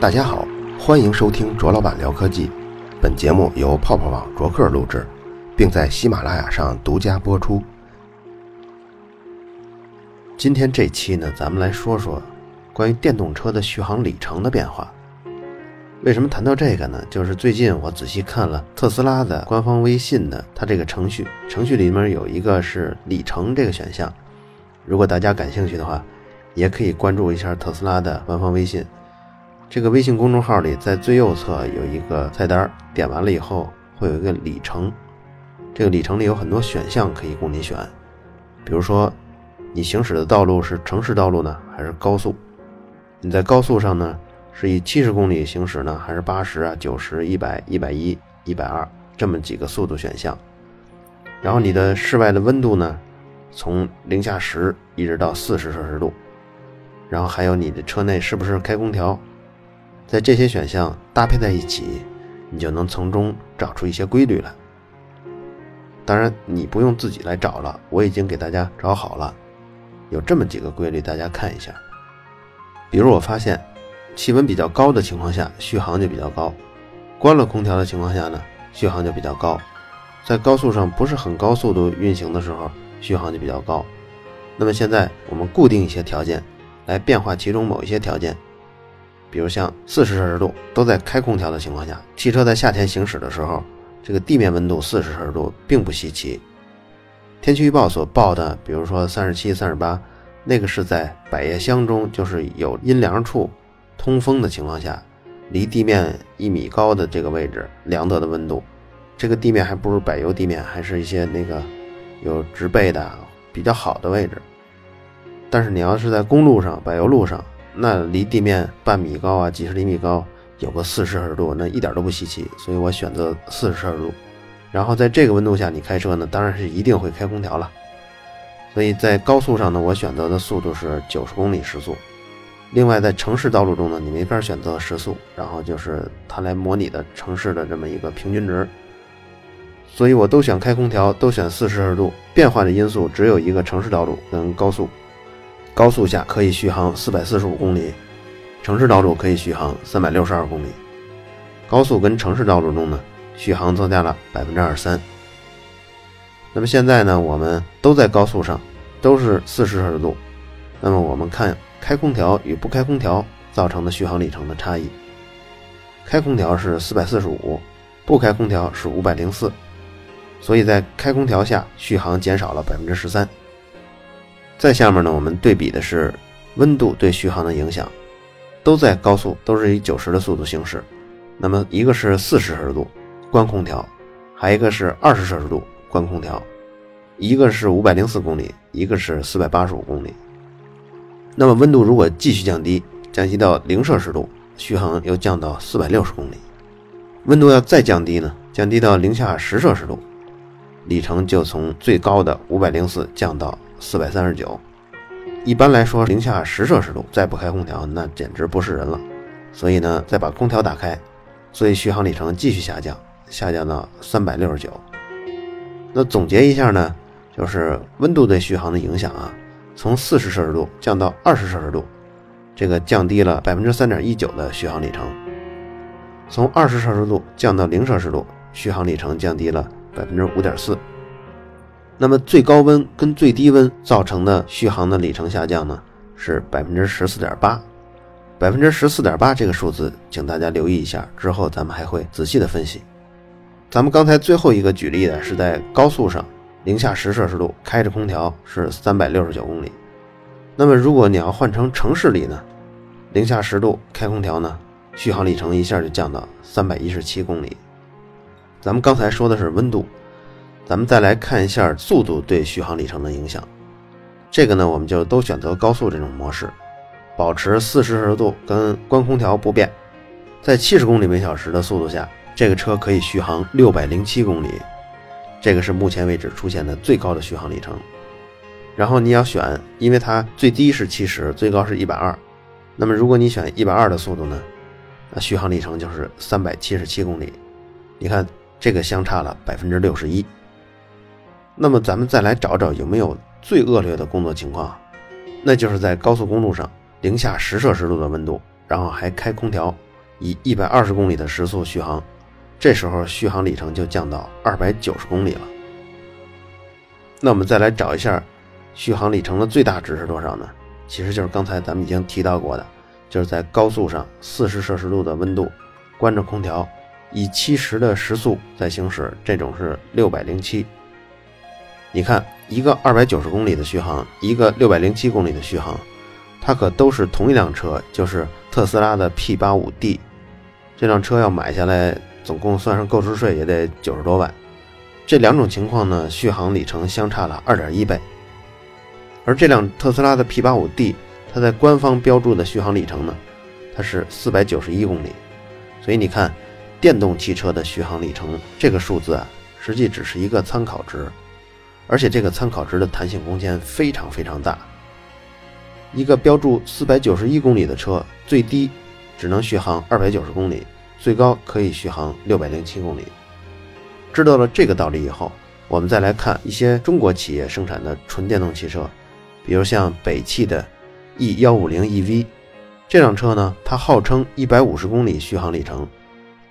大家好，欢迎收听卓老板聊科技。本节目由泡泡网卓克录制，并在喜马拉雅上独家播出。今天这期呢，咱们来说说关于电动车的续航里程的变化。为什么谈到这个呢？就是最近我仔细看了特斯拉的官方微信的它这个程序，程序里面有一个是里程这个选项。如果大家感兴趣的话，也可以关注一下特斯拉的官方微信。这个微信公众号里，在最右侧有一个菜单，点完了以后会有一个里程。这个里程里有很多选项可以供你选，比如说你行驶的道路是城市道路呢，还是高速？你在高速上呢，是以七十公里行驶呢，还是八十啊、九十、一百、一百一、一百二这么几个速度选项？然后你的室外的温度呢，从零下十一直到四十摄氏度，然后还有你的车内是不是开空调？在这些选项搭配在一起，你就能从中找出一些规律来。当然，你不用自己来找了，我已经给大家找好了，有这么几个规律，大家看一下。比如，我发现气温比较高的情况下，续航就比较高；关了空调的情况下呢，续航就比较高。在高速上不是很高速度运行的时候，续航就比较高。那么现在我们固定一些条件，来变化其中某一些条件。比如像四十摄氏度都在开空调的情况下，汽车在夏天行驶的时候，这个地面温度四十摄氏度并不稀奇。天气预报所报的，比如说三十七、三十八，那个是在百叶箱中，就是有阴凉处、通风的情况下，离地面一米高的这个位置量得的温度。这个地面还不如柏油地面，还是一些那个有植被的比较好的位置。但是你要是在公路上、柏油路上，那离地面半米高啊，几十厘米高，有个四十摄氏度，那一点都不稀奇，所以我选择四十摄氏度。然后在这个温度下你开车呢，当然是一定会开空调了。所以在高速上呢，我选择的速度是九十公里时速。另外在城市道路中呢，你没法选择时速，然后就是它来模拟的城市的这么一个平均值。所以我都选开空调，都选四十摄氏度。变化的因素只有一个城市道路跟高速。高速下可以续航四百四十五公里，城市道路可以续航三百六十二公里。高速跟城市道路中呢，续航增加了百分之二十三。那么现在呢，我们都在高速上，都是四十摄氏度。那么我们看开空调与不开空调造成的续航里程的差异。开空调是四百四十五，不开空调是五百零四，所以在开空调下续航减少了百分之十三。再下面呢，我们对比的是温度对续航的影响，都在高速，都是以九十的速度行驶。那么一个是四十摄氏度关空调，还一个是二十摄氏度关空调，一个是五百零四公里，一个是四百八十五公里。那么温度如果继续降低，降低到零摄氏度，续航又降到四百六十公里。温度要再降低呢，降低到零下十摄氏度，里程就从最高的五百零四降到。四百三十九，一般来说，零下十摄氏度再不开空调，那简直不是人了。所以呢，再把空调打开，所以续航里程继续下降，下降到三百六十九。那总结一下呢，就是温度对续航的影响啊，从四十摄氏度降到二十摄氏度，这个降低了百分之三点一九的续航里程；从二十摄氏度降到零摄氏度，续航里程降低了百分之五点四。那么最高温跟最低温造成的续航的里程下降呢，是百分之十四点八，百分之十四点八这个数字，请大家留意一下，之后咱们还会仔细的分析。咱们刚才最后一个举例的是在高速上，零下十摄氏度开着空调是三百六十九公里。那么如果你要换成城市里呢，零下十度开空调呢，续航里程一下就降到三百一十七公里。咱们刚才说的是温度。咱们再来看一下速度对续航里程的影响。这个呢，我们就都选择高速这种模式，保持四摄氏度跟关空调不变，在七十公里每小时的速度下，这个车可以续航六百零七公里，这个是目前为止出现的最高的续航里程。然后你要选，因为它最低是七十，最高是一百二，那么如果你选一百二的速度呢，那续航里程就是三百七十七公里。你看这个相差了百分之六十一。那么咱们再来找找有没有最恶劣的工作情况。那就是在高速公路上零下十摄氏度的温度，然后还开空调，以一百二十公里的时速续航，这时候续航里程就降到二百九十公里了。那我们再来找一下续航里程的最大值是多少呢？其实就是刚才咱们已经提到过的，就是在高速上四十摄氏度的温度，关着空调，以七十的时速在行驶，这种是六百零七。你看，一个二百九十公里的续航，一个六百零七公里的续航，它可都是同一辆车，就是特斯拉的 P 八五 D。这辆车要买下来，总共算上购置税也得九十多万。这两种情况呢，续航里程相差了二点一倍。而这辆特斯拉的 P85D，它在官方标注的续航里程呢，它是四百九十一公里。所以你看，电动汽车的续航里程这个数字啊，实际只是一个参考值，而且这个参考值的弹性空间非常非常大。一个标注四百九十一公里的车，最低只能续航二百九十公里，最高可以续航六百零七公里。知道了这个道理以后，我们再来看一些中国企业生产的纯电动汽车。比如像北汽的 E 幺五零 EV 这辆车呢，它号称一百五十公里续航里程，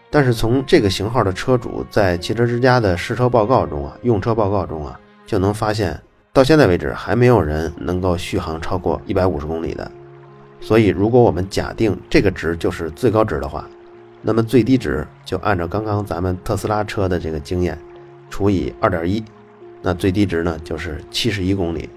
但是从这个型号的车主在汽车之家的试车报告中啊，用车报告中啊，就能发现，到现在为止还没有人能够续航超过一百五十公里的。所以，如果我们假定这个值就是最高值的话，那么最低值就按照刚刚咱们特斯拉车的这个经验除以二点一，那最低值呢就是七十一公里。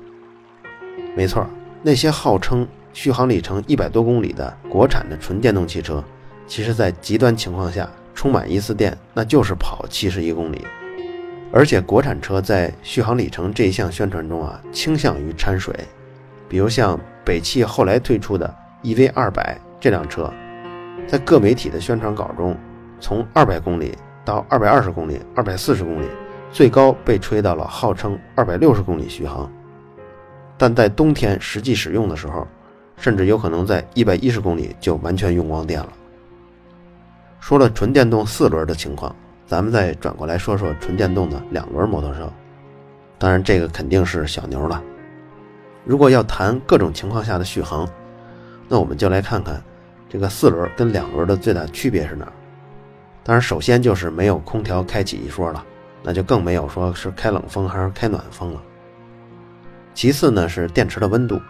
没错，那些号称续航里程一百多公里的国产的纯电动汽车，其实，在极端情况下充满一次电，那就是跑七十一公里。而且，国产车在续航里程这一项宣传中啊，倾向于掺水。比如像北汽后来推出的 EV 二百这辆车，在各媒体的宣传稿中，从二百公里到二百二十公里、二百四十公里，最高被吹到了号称二百六十公里续航。但在冬天实际使用的时候，甚至有可能在一百一十公里就完全用光电了。说了纯电动四轮的情况，咱们再转过来说说纯电动的两轮摩托车。当然，这个肯定是小牛了。如果要谈各种情况下的续航，那我们就来看看这个四轮跟两轮的最大区别是哪儿。当然，首先就是没有空调开启一说了，那就更没有说是开冷风还是开暖风了。其次呢是电池的温度。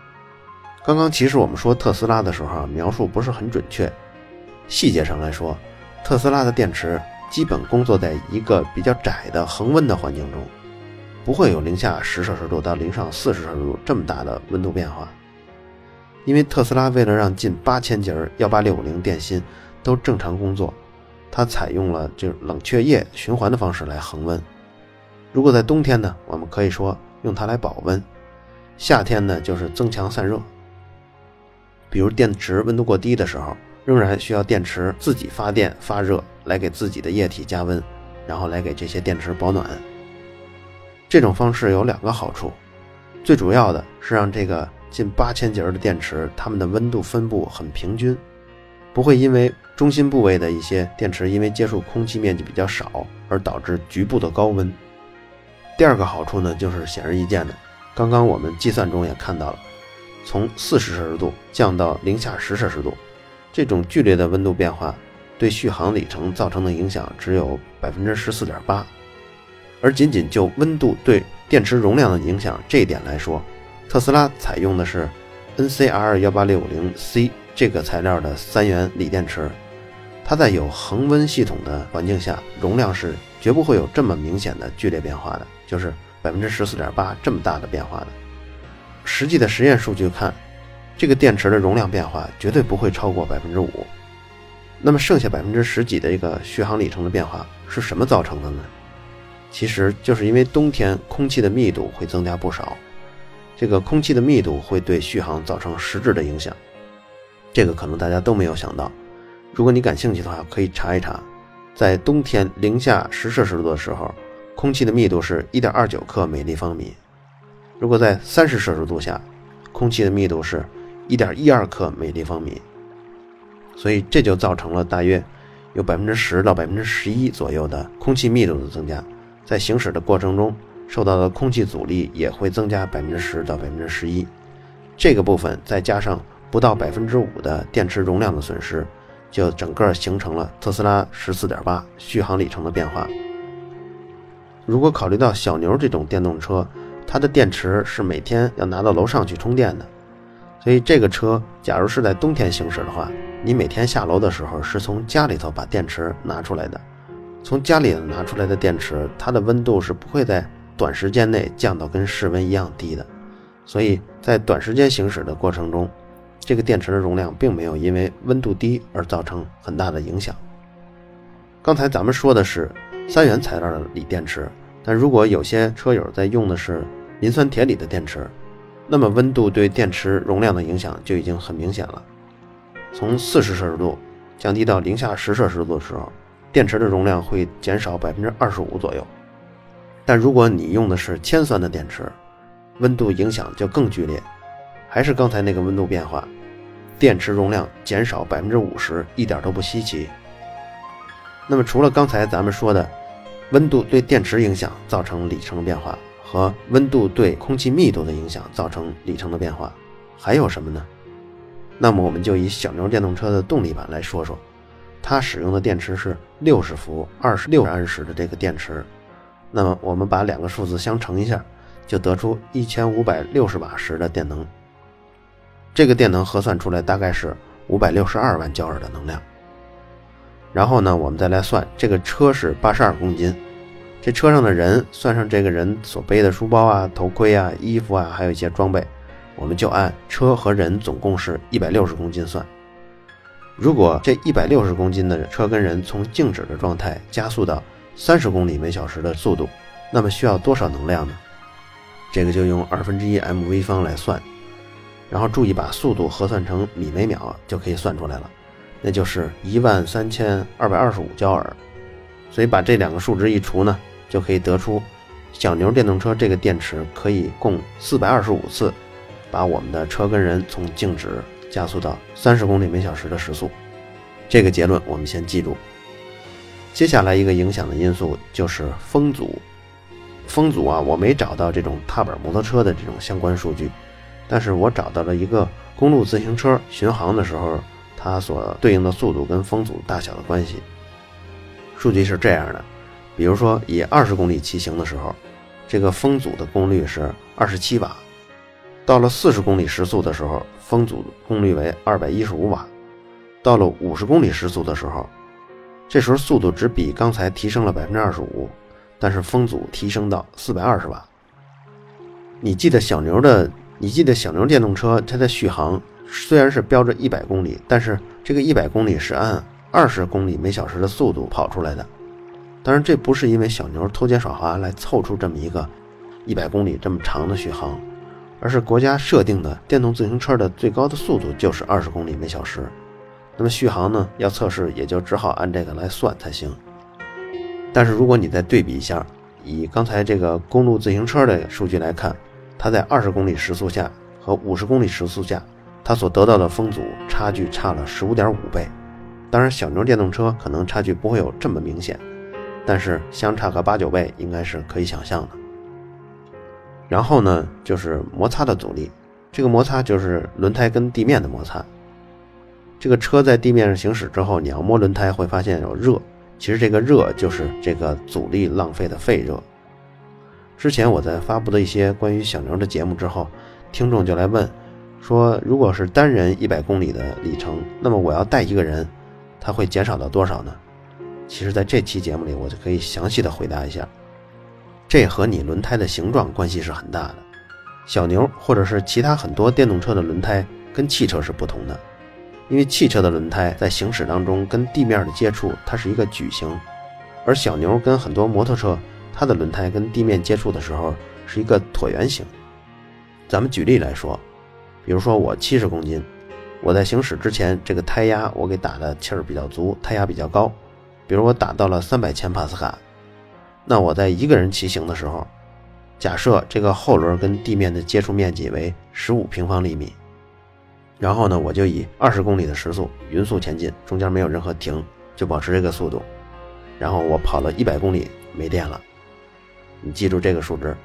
刚刚其实我们说特斯拉的时候描述不是很准确。细节上来说，特斯拉的电池基本工作在一个比较窄的恒温的环境中，不会有零下十摄氏度到零上四十摄氏度这么大的温度变化。因为特斯拉为了让近八千节幺八六五零电芯都正常工作，它采用了就冷却液循环的方式来恒温。如果在冬天呢，我们可以说用它来保温。夏天呢，就是增强散热。比如电池温度过低的时候，仍然需要电池自己发电发热来给自己的液体加温，然后来给这些电池保暖。这种方式有两个好处，最主要的是让这个近八千节的电池，它们的温度分布很平均，不会因为中心部位的一些电池因为接触空气面积比较少而导致局部的高温。第二个好处呢，就是显而易见的。刚刚我们计算中也看到了，从四十摄氏度降到零下十摄氏度，这种剧烈的温度变化对续航里程造成的影响只有百分之十四点八。而仅仅就温度对电池容量的影响这一点来说，特斯拉采用的是 NCR 幺八六五零 C 这个材料的三元锂电池，它在有恒温系统的环境下，容量是绝不会有这么明显的剧烈变化的，就是。百分之十四点八这么大的变化的，实际的实验数据看，这个电池的容量变化绝对不会超过百分之五。那么剩下百分之十几的一个续航里程的变化是什么造成的呢？其实就是因为冬天空气的密度会增加不少，这个空气的密度会对续航造成实质的影响。这个可能大家都没有想到。如果你感兴趣的话，可以查一查，在冬天零下十摄氏度的时候。空气的密度是一点二九克每立方米，如果在三十摄氏度下，空气的密度是1.12克每立方米，所以这就造成了大约有百分之十到百分之十一左右的空气密度的增加，在行驶的过程中受到的空气阻力也会增加百分之十到百分之十一，这个部分再加上不到百分之五的电池容量的损失，就整个形成了特斯拉十四点八续航里程的变化。如果考虑到小牛这种电动车，它的电池是每天要拿到楼上去充电的，所以这个车假如是在冬天行驶的话，你每天下楼的时候是从家里头把电池拿出来的，从家里拿出来的电池，它的温度是不会在短时间内降到跟室温一样低的。所以在短时间行驶的过程中，这个电池的容量并没有因为温度低而造成很大的影响。刚才咱们说的是三元材料的锂电池，但如果有些车友在用的是磷酸铁锂的电池，那么温度对电池容量的影响就已经很明显了。从四十摄氏度降低到零下十摄氏度的时候，电池的容量会减少百分之二十五左右。但如果你用的是铅酸的电池，温度影响就更剧烈，还是刚才那个温度变化，电池容量减少百分之五十，一点都不稀奇。那么除了刚才咱们说的温度对电池影响造成里程变化，和温度对空气密度的影响造成里程的变化，还有什么呢？那么我们就以小牛电动车的动力版来说说，它使用的电池是六十伏二十六安时的这个电池。那么我们把两个数字相乘一下。就得出一千五百六十瓦时的电能，这个电能核算出来大概是五百六十二万焦耳的能量。然后呢，我们再来算这个车是八十二公斤，这车上的人算上这个人所背的书包啊、头盔啊、衣服啊，还有一些装备，我们就按车和人总共是一百六十公斤算。如果这一百六十公斤的车跟人从静止的状态加速到三十公里每小时的速度，那么需要多少能量呢？这个就用二分之一 mv 方来算，然后注意把速度核算成米每秒，就可以算出来了，那就是一万三千二百二十五焦耳。所以把这两个数值一除呢，就可以得出小牛电动车这个电池可以供四百二十五次，把我们的车跟人从静止加速到三十公里每小时的时速。这个结论我们先记住。接下来一个影响的因素就是风阻。风阻啊，我没找到这种踏板摩托车的这种相关数据，但是我找到了一个公路自行车巡航的时候，它所对应的速度跟风阻大小的关系。数据是这样的，比如说以二十公里骑行的时候，这个风阻的功率是二十七瓦，到了四十公里时速的时候，风阻功率为二百一十五瓦，到了五十公里时速的时候，这时候速度只比刚才提升了百分之二十五。但是风阻提升到四百二十瓦。你记得小牛的？你记得小牛电动车它的续航虽然是标着一百公里，但是这个一百公里是按二十公里每小时的速度跑出来的。当然，这不是因为小牛偷奸耍滑来凑出这么一个一百公里这么长的续航，而是国家设定的电动自行车的最高的速度就是二十公里每小时。那么续航呢？要测试也就只好按这个来算才行。但是如果你再对比一下，以刚才这个公路自行车的数据来看，它在二十公里时速下和五十公里时速下，它所得到的风阻差距差了十五点五倍。当然，小牛电动车可能差距不会有这么明显，但是相差个八九倍应该是可以想象的。然后呢，就是摩擦的阻力，这个摩擦就是轮胎跟地面的摩擦。这个车在地面上行驶之后，你要摸轮胎会发现有热。其实这个热就是这个阻力浪费的废热。之前我在发布的一些关于小牛的节目之后，听众就来问，说如果是单人一百公里的里程，那么我要带一个人，他会减少到多少呢？其实，在这期节目里，我就可以详细的回答一下。这和你轮胎的形状关系是很大的。小牛或者是其他很多电动车的轮胎跟汽车是不同的。因为汽车的轮胎在行驶当中跟地面的接触，它是一个矩形，而小牛跟很多摩托车，它的轮胎跟地面接触的时候是一个椭圆形。咱们举例来说，比如说我七十公斤，我在行驶之前，这个胎压我给打的气儿比较足，胎压比较高，比如我打到了三百千帕斯卡，那我在一个人骑行的时候，假设这个后轮跟地面的接触面积为十五平方厘米。然后呢，我就以二十公里的时速匀速前进，中间没有任何停，就保持这个速度。然后我跑了一百公里没电了，你记住这个数值。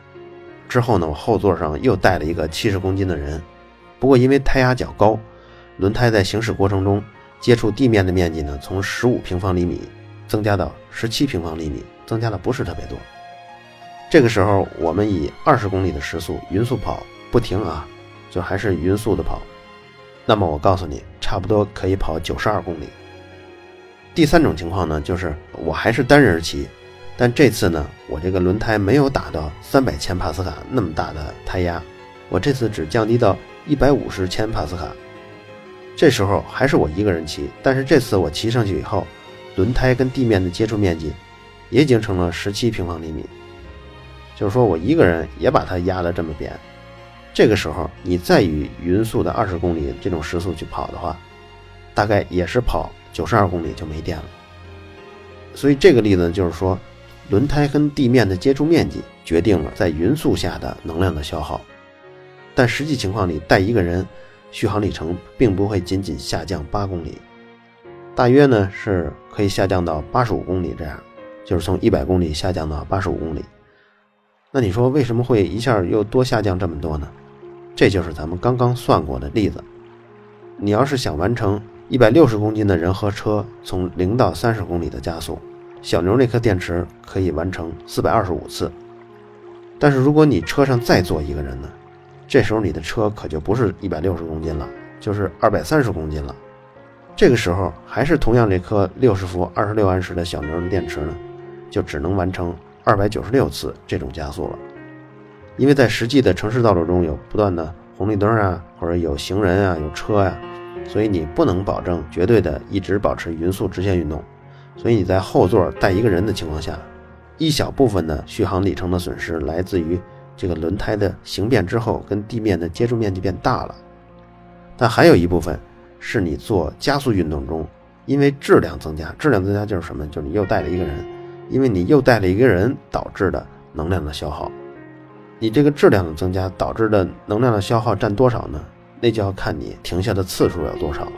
之后呢，我后座上又带了一个七十公斤的人，不过因为胎压较高，轮胎在行驶过程中接触地面的面积呢，从十五平方厘米增加到十七平方厘米，增加的不是特别多。这个时候，我们以二十公里的时速匀速跑不停啊，就还是匀速的跑。那么我告诉你，差不多可以跑九十二公里。第三种情况呢，就是我还是单人骑，但这次呢，我这个轮胎没有打到三百千帕斯卡那么大的胎压，我这次只降低到一百五十千帕斯卡。这时候还是我一个人骑，但是这次我骑上去以后，轮胎跟地面的接触面积也已经成了十七平方厘米，就是说我一个人也把它压得这么扁。这个时候你再以匀速的二十公里这种时速去跑的话，大概也是跑。九十二公里就没电了，所以这个例子就是说，轮胎跟地面的接触面积决定了在匀速下的能量的消耗。但实际情况里，带一个人，续航里程并不会仅仅下降八公里，大约呢是可以下降到八十五公里这样，就是从一百公里下降到八十五公里。那你说为什么会一下又多下降这么多呢？这就是咱们刚刚算过的例子。你要是想完成。一百六十公斤的人和车从零到三十公里的加速，小牛那颗电池可以完成四百二十五次。但是如果你车上再坐一个人呢？这时候你的车可就不是一百六十公斤了，就是二百三十公斤了。这个时候还是同样这颗六十伏二十六安时的小牛的电池呢，就只能完成二百九十六次这种加速了。因为在实际的城市道路中有不断的红绿灯啊，或者有行人啊，有车呀。所以你不能保证绝对的一直保持匀速直线运动，所以你在后座带一个人的情况下，一小部分的续航里程的损失来自于这个轮胎的形变之后跟地面的接触面积变大了，但还有一部分是你做加速运动中，因为质量增加，质量增加就是什么？就是你又带了一个人，因为你又带了一个人导致的能量的消耗，你这个质量的增加导致的能量的消耗占多少呢？那就要看你停下的次数有多少了。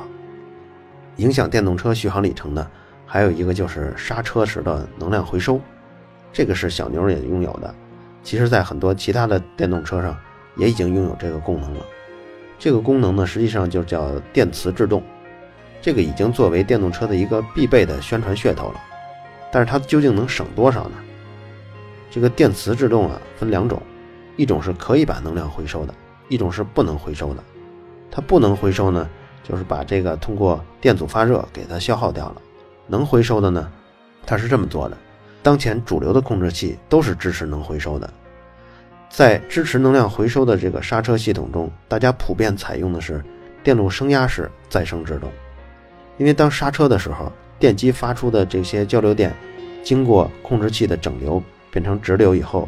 影响电动车续航里程的还有一个就是刹车时的能量回收，这个是小牛也拥有的。其实，在很多其他的电动车上也已经拥有这个功能了。这个功能呢，实际上就叫电磁制动，这个已经作为电动车的一个必备的宣传噱头了。但是它究竟能省多少呢？这个电磁制动啊，分两种，一种是可以把能量回收的，一种是不能回收的。它不能回收呢，就是把这个通过电阻发热给它消耗掉了。能回收的呢，它是这么做的。当前主流的控制器都是支持能回收的。在支持能量回收的这个刹车系统中，大家普遍采用的是电路升压式再生制动。因为当刹车的时候，电机发出的这些交流电经过控制器的整流变成直流以后，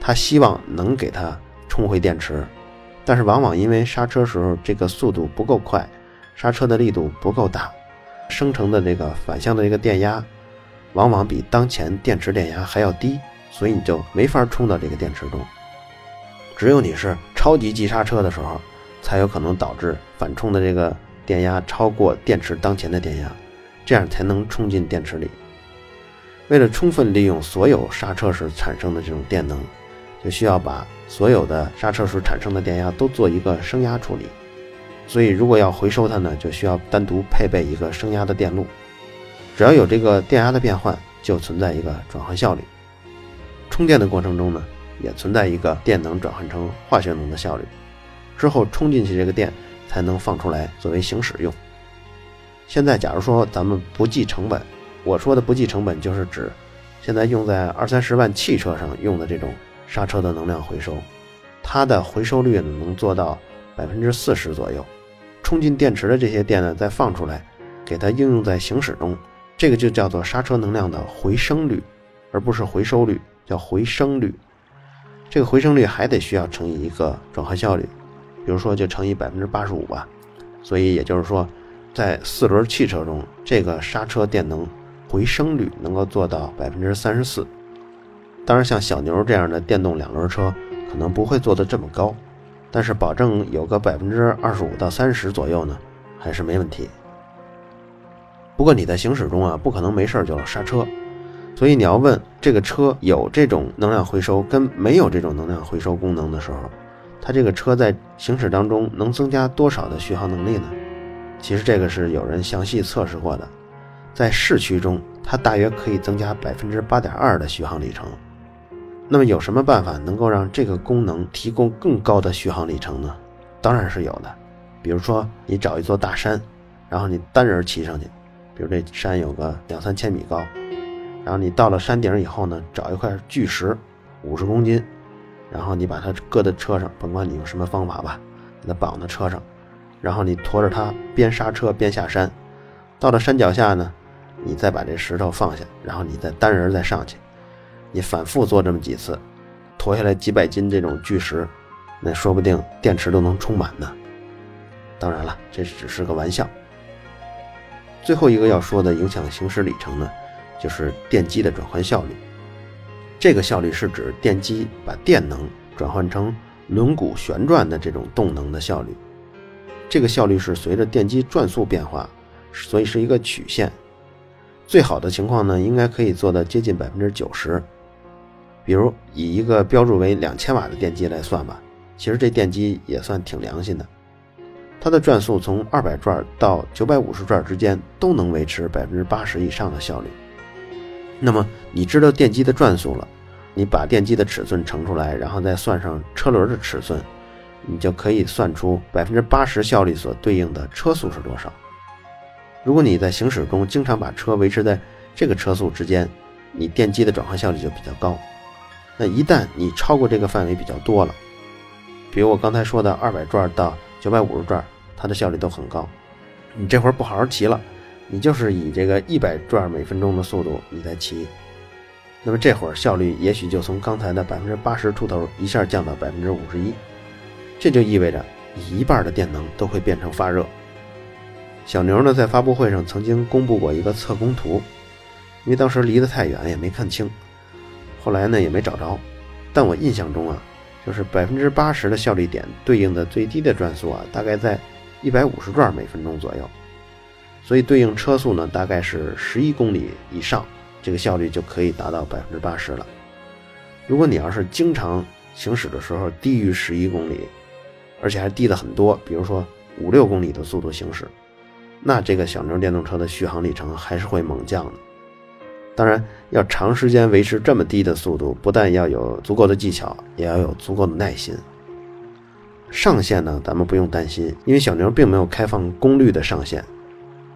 它希望能给它充回电池。但是往往因为刹车时候这个速度不够快，刹车的力度不够大，生成的这个反向的这个电压，往往比当前电池电压还要低，所以你就没法充到这个电池中。只有你是超级急刹车的时候，才有可能导致反冲的这个电压超过电池当前的电压，这样才能充进电池里。为了充分利用所有刹车时产生的这种电能，就需要把。所有的刹车时产生的电压都做一个升压处理，所以如果要回收它呢，就需要单独配备一个升压的电路。只要有这个电压的变换，就存在一个转换效率。充电的过程中呢，也存在一个电能转换成化学能的效率。之后充进去这个电才能放出来作为行驶用。现在假如说咱们不计成本，我说的不计成本就是指现在用在二三十万汽车上用的这种。刹车的能量回收，它的回收率呢能做到百分之四十左右。充进电池的这些电呢，再放出来，给它应用在行驶中，这个就叫做刹车能量的回升率，而不是回收率，叫回升率。这个回升率还得需要乘以一个转换效率，比如说就乘以百分之八十五吧。所以也就是说，在四轮汽车中，这个刹车电能回升率能够做到百分之三十四。当然，像小牛这样的电动两轮车可能不会做得这么高，但是保证有个百分之二十五到三十左右呢，还是没问题。不过你在行驶中啊，不可能没事就刹车，所以你要问这个车有这种能量回收跟没有这种能量回收功能的时候，它这个车在行驶当中能增加多少的续航能力呢？其实这个是有人详细测试过的，在市区中，它大约可以增加百分之八点二的续航里程。那么有什么办法能够让这个功能提供更高的续航里程呢？当然是有的，比如说你找一座大山，然后你单人骑上去，比如这山有个两三千米高，然后你到了山顶以后呢，找一块巨石，五十公斤。然后你把它搁在车上，甭管你用什么方法吧，给它绑在车上，然后你驮着它边刹车边下山，到了山脚下呢，你再把这石头放下，然后你再单人再上去，你反复做这么几次，驮下来几百斤这种巨石，那说不定电池都能充满呢。当然了，这只是个玩笑。最后一个要说的影响行驶里程呢，就是电机的转换效率。这个效率是指电机把电能转换成轮毂旋转的这种动能的效率。这个效率是随着电机转速变化，所以是一个曲线。最好的情况呢，应该可以做到接近百分之九十。比如以一个标注为两千瓦的电机来算吧，其实这电机也算挺良心的，它的转速从二百转到九百五十转之间都能维持百分之八十以上的效率。那么你知道电机的转速了，你把电机的尺寸乘出来，然后再算上车轮的尺寸，你就可以算出百分之八十效率所对应的车速是多少。如果你在行驶中经常把车维持在这个车速之间，你电机的转换效率就比较高。那一旦你超过这个范围比较多了，比如我刚才说的二百转到九百五十转，它的效率都很高，你这会儿不好好骑了。你就是以这个一百转每分钟的速度你在骑，那么这会儿效率也许就从刚才的百分之八十出头一下降到百分之五十一，这就意味着你一半的电能都会变成发热。小牛呢在发布会上曾经公布过一个测功图，因为当时离得太远也没看清，后来呢也没找着，但我印象中啊，就是百分之八十的效率点对应的最低的转速啊，大概在一百五十转每分钟左右。所以对应车速呢，大概是十一公里以上，这个效率就可以达到百分之八十了。如果你要是经常行驶的时候低于十一公里，而且还低的很多，比如说五六公里的速度行驶，那这个小牛电动车的续航里程还是会猛降的。当然，要长时间维持这么低的速度，不但要有足够的技巧，也要有足够的耐心。上限呢，咱们不用担心，因为小牛并没有开放功率的上限。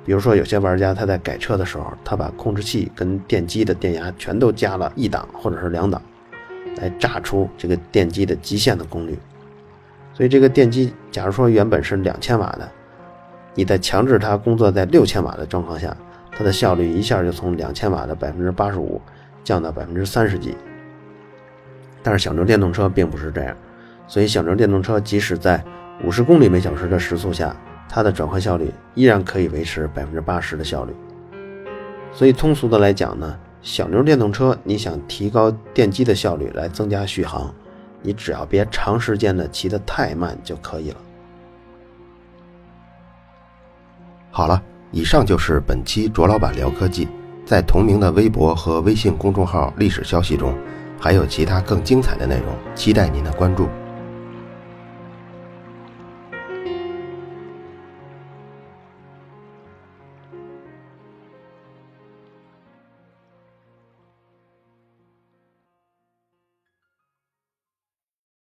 比如说，有些玩家他在改车的时候，他把控制器跟电机的电压全都加了一档或者是两档，来榨出这个电机的极限的功率。所以这个电机，假如说原本是两千瓦的，你在强制它工作在六千瓦的状况下，它的效率一下就从两千瓦的百分之八十五降到百分之三十几。但是小牛电动车并不是这样，所以小牛电动车即使在五十公里每小时的时速下，它的转换效率依然可以维持百分之八十的效率，所以通俗的来讲呢，小牛电动车你想提高电机的效率来增加续航，你只要别长时间的骑得太慢就可以了。好了，以上就是本期卓老板聊科技，在同名的微博和微信公众号历史消息中，还有其他更精彩的内容，期待您的关注。